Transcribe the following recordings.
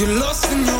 You're lost in your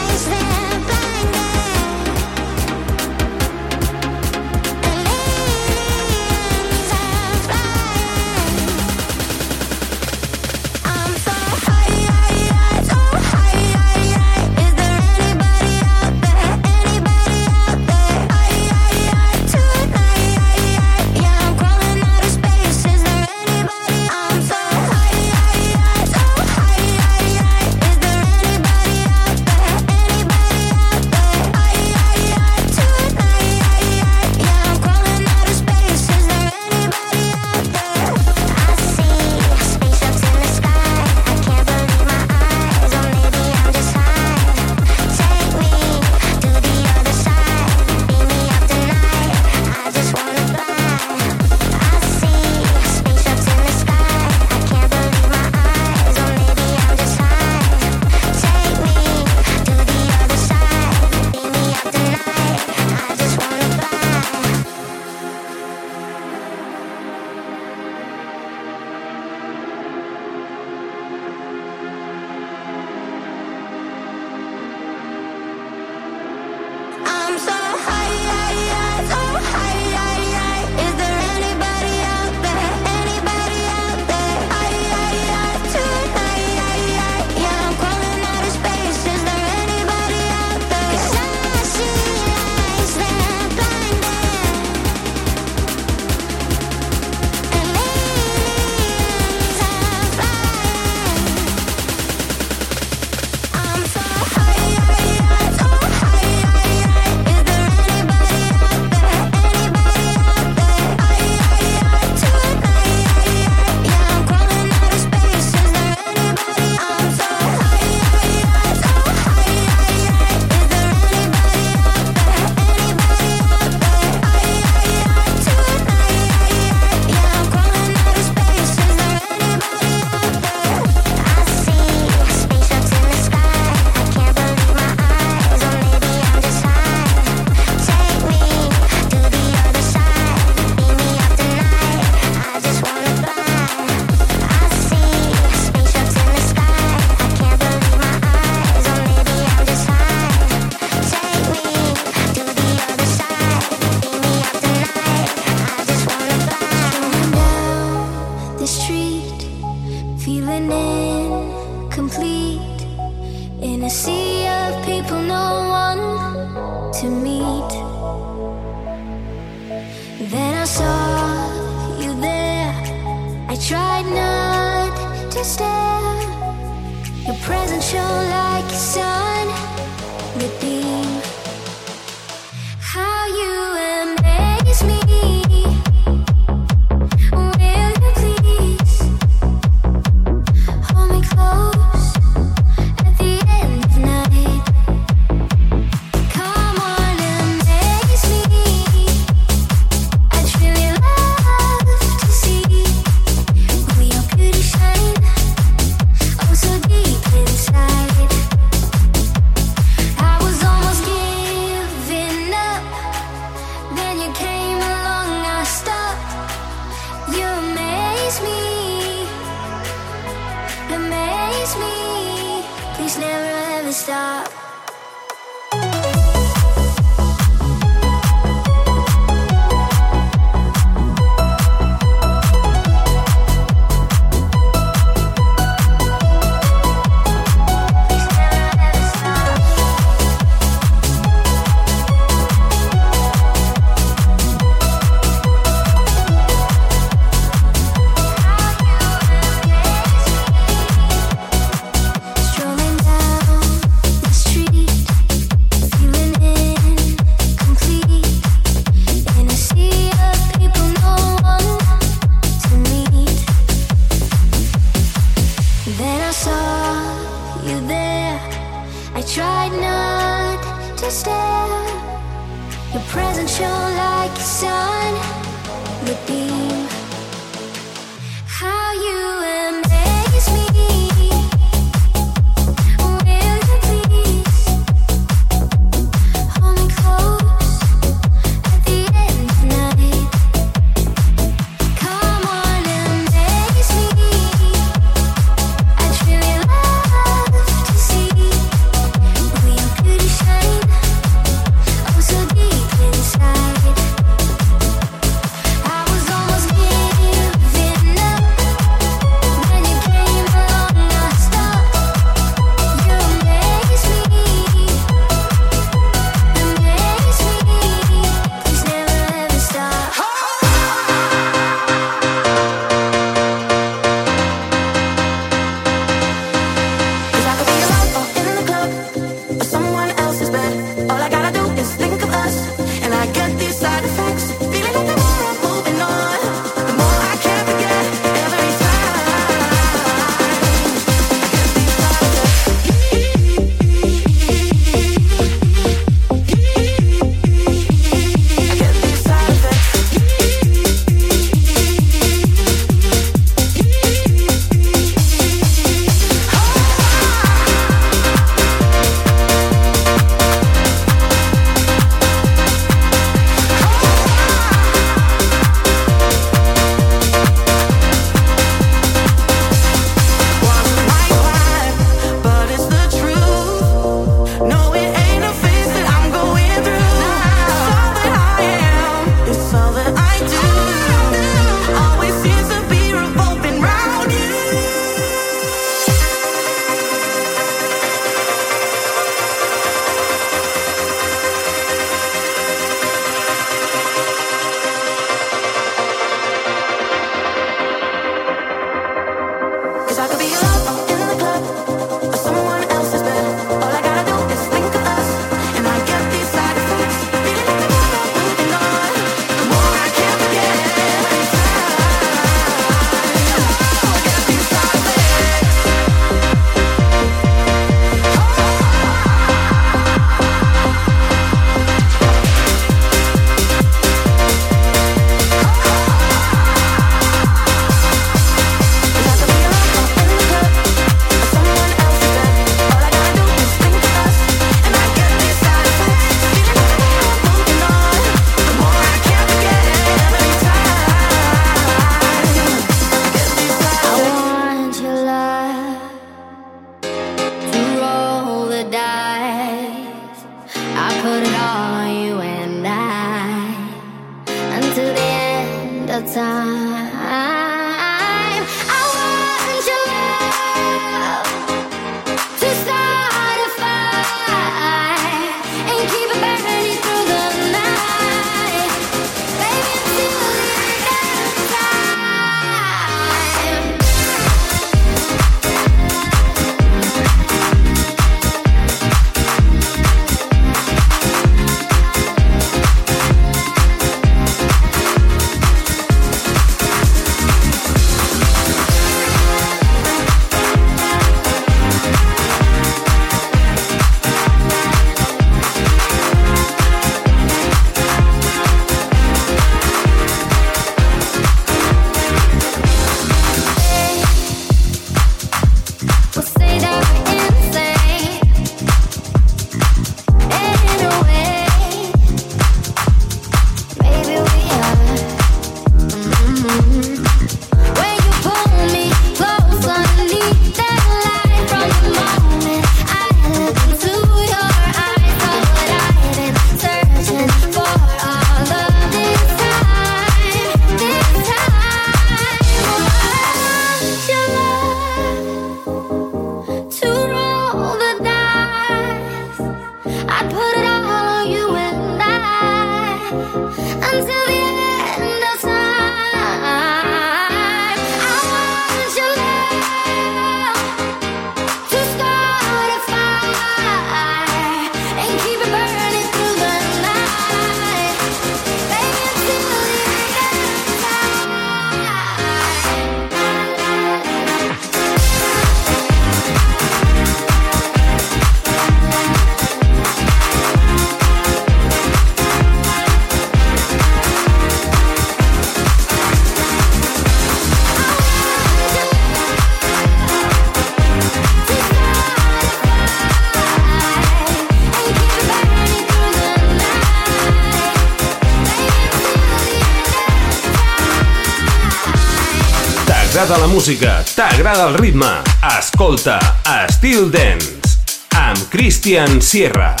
Música, t'agrada el ritme, escolta Estil Dance amb Christian Sierra.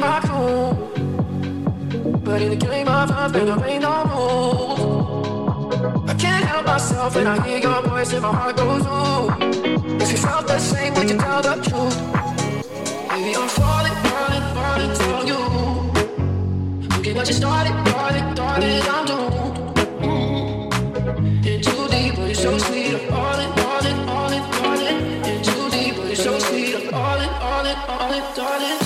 my cool. But in the game of love, there ain't no rules. I can't help myself when I hear your voice and my heart goes ooh. If you felt the same, would you tell the truth? Baby, I'm falling, falling, falling for you. Look at what you started, darling, darling, I'm doomed. Mm. Too deep, but you're so sweet, I'm falling, falling, falling, in, all too deep, but you're so sweet, I'm falling, falling, falling, in, darling.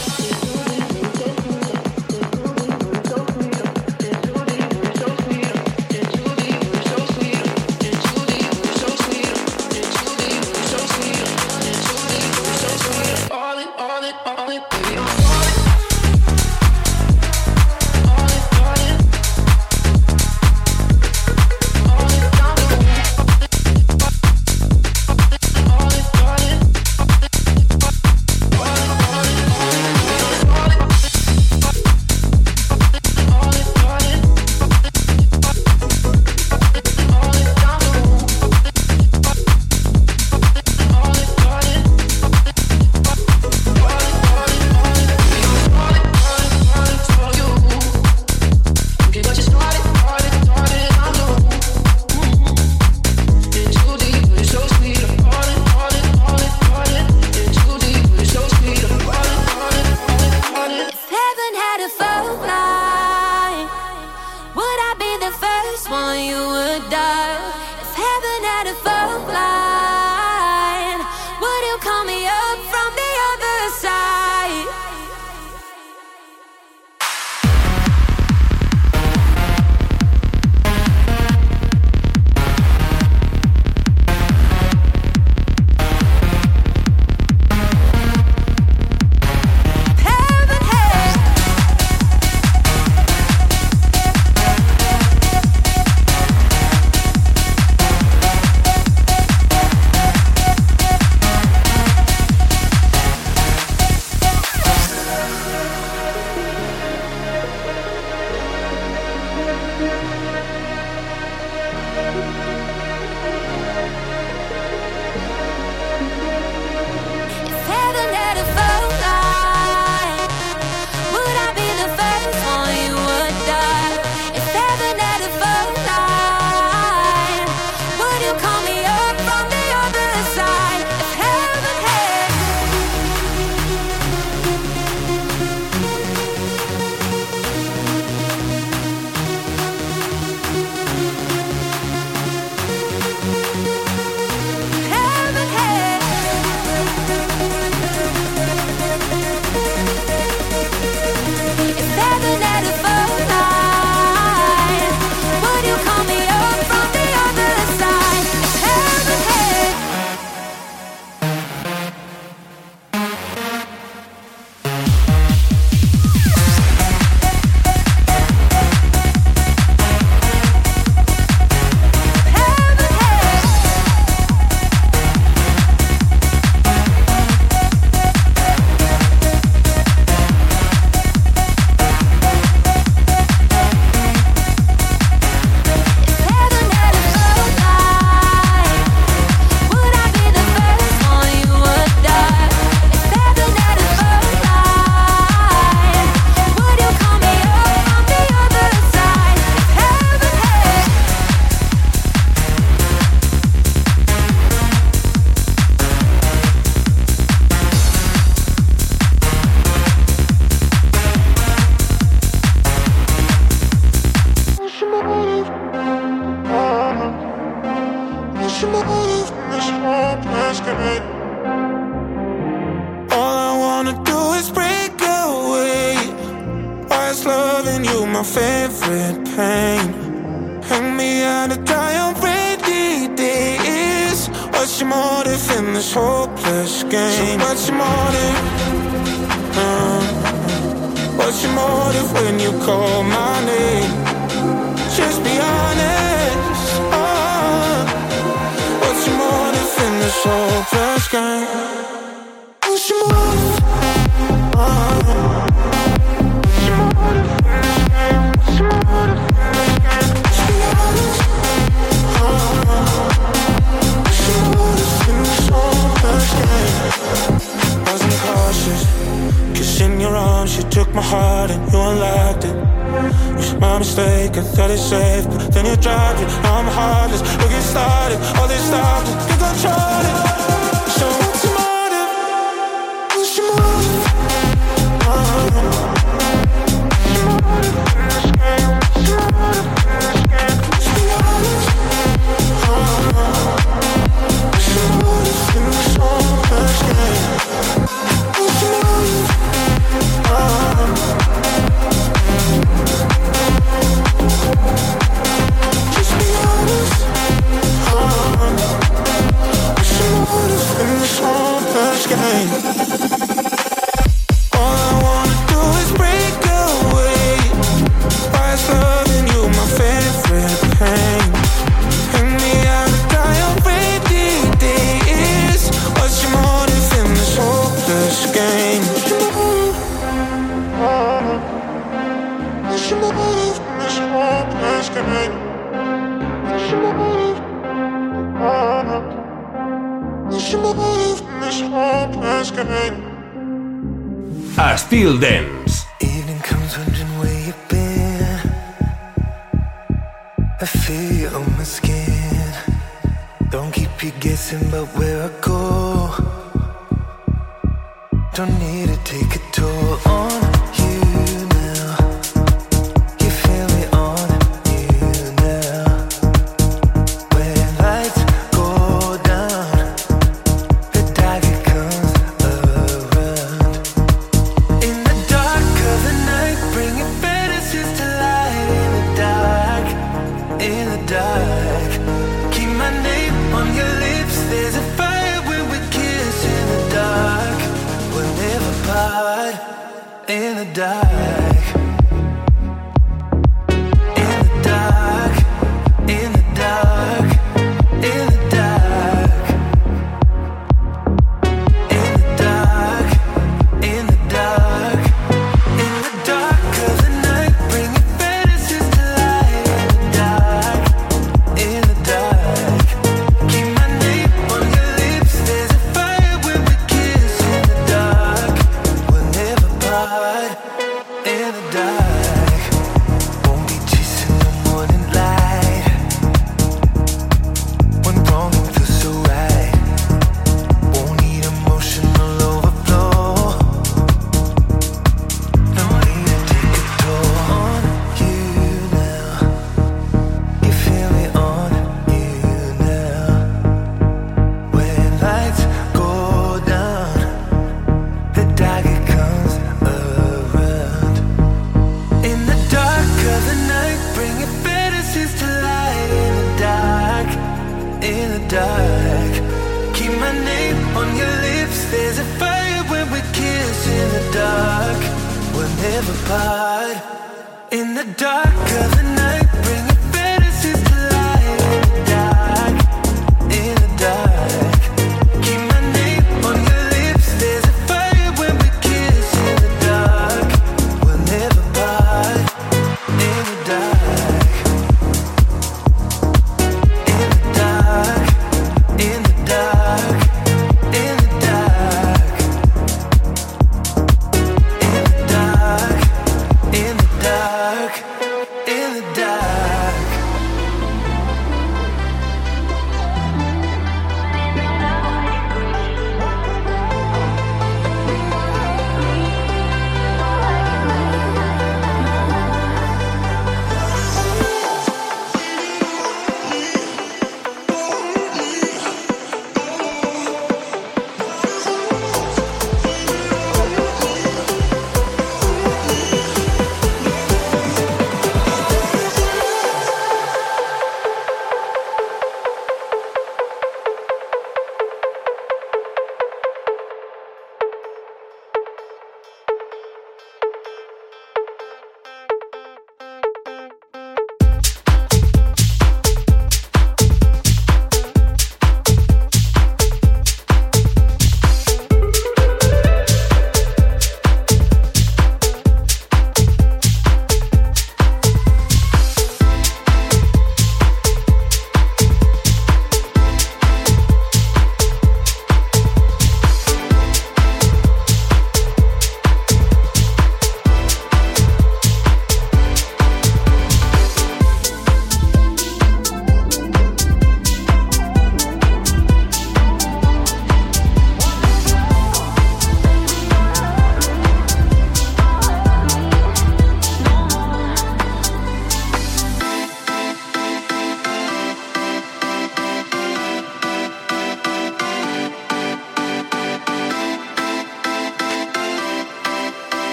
Styl Dance.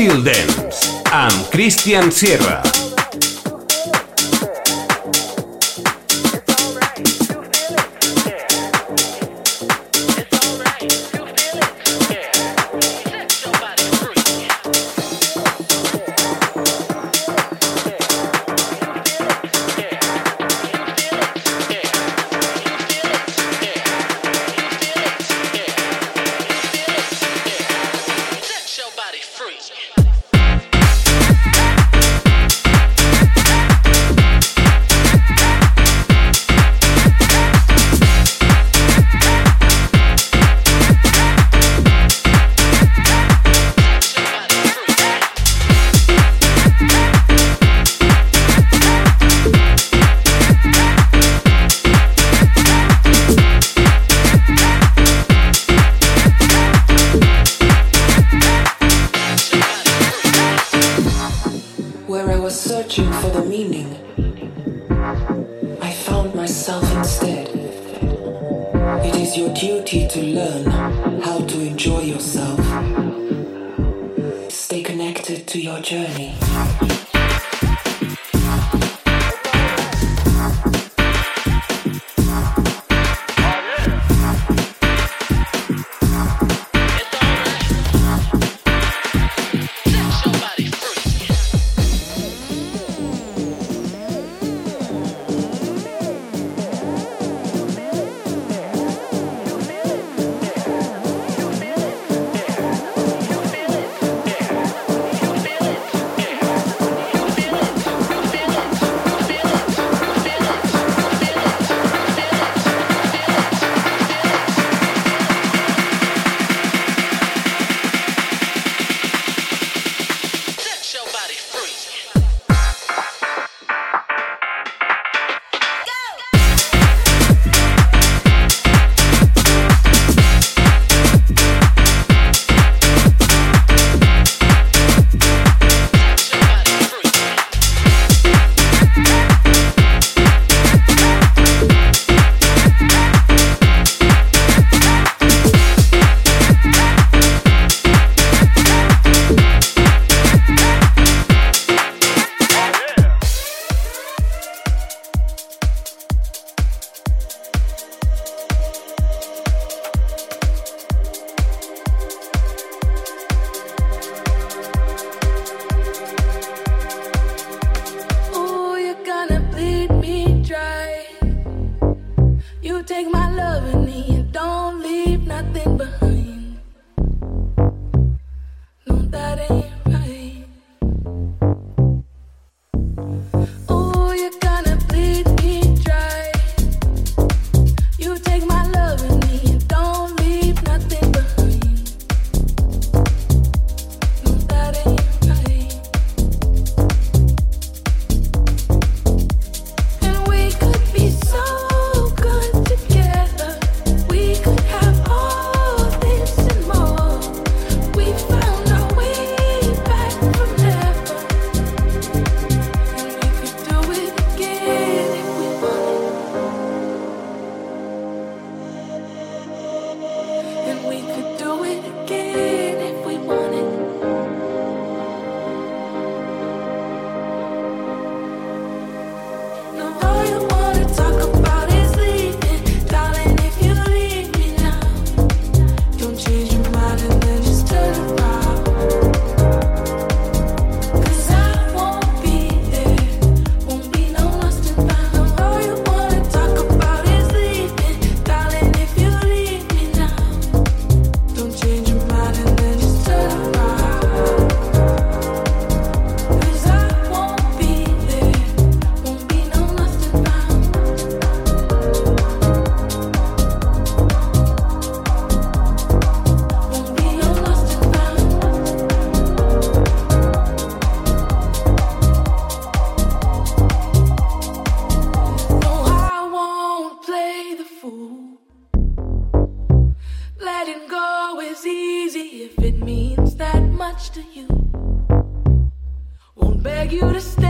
Estil Dance amb Christian Sierra. Your duty to learn You take my love and don't leave nothing behind. If it means that much to you. Won't beg you to stay.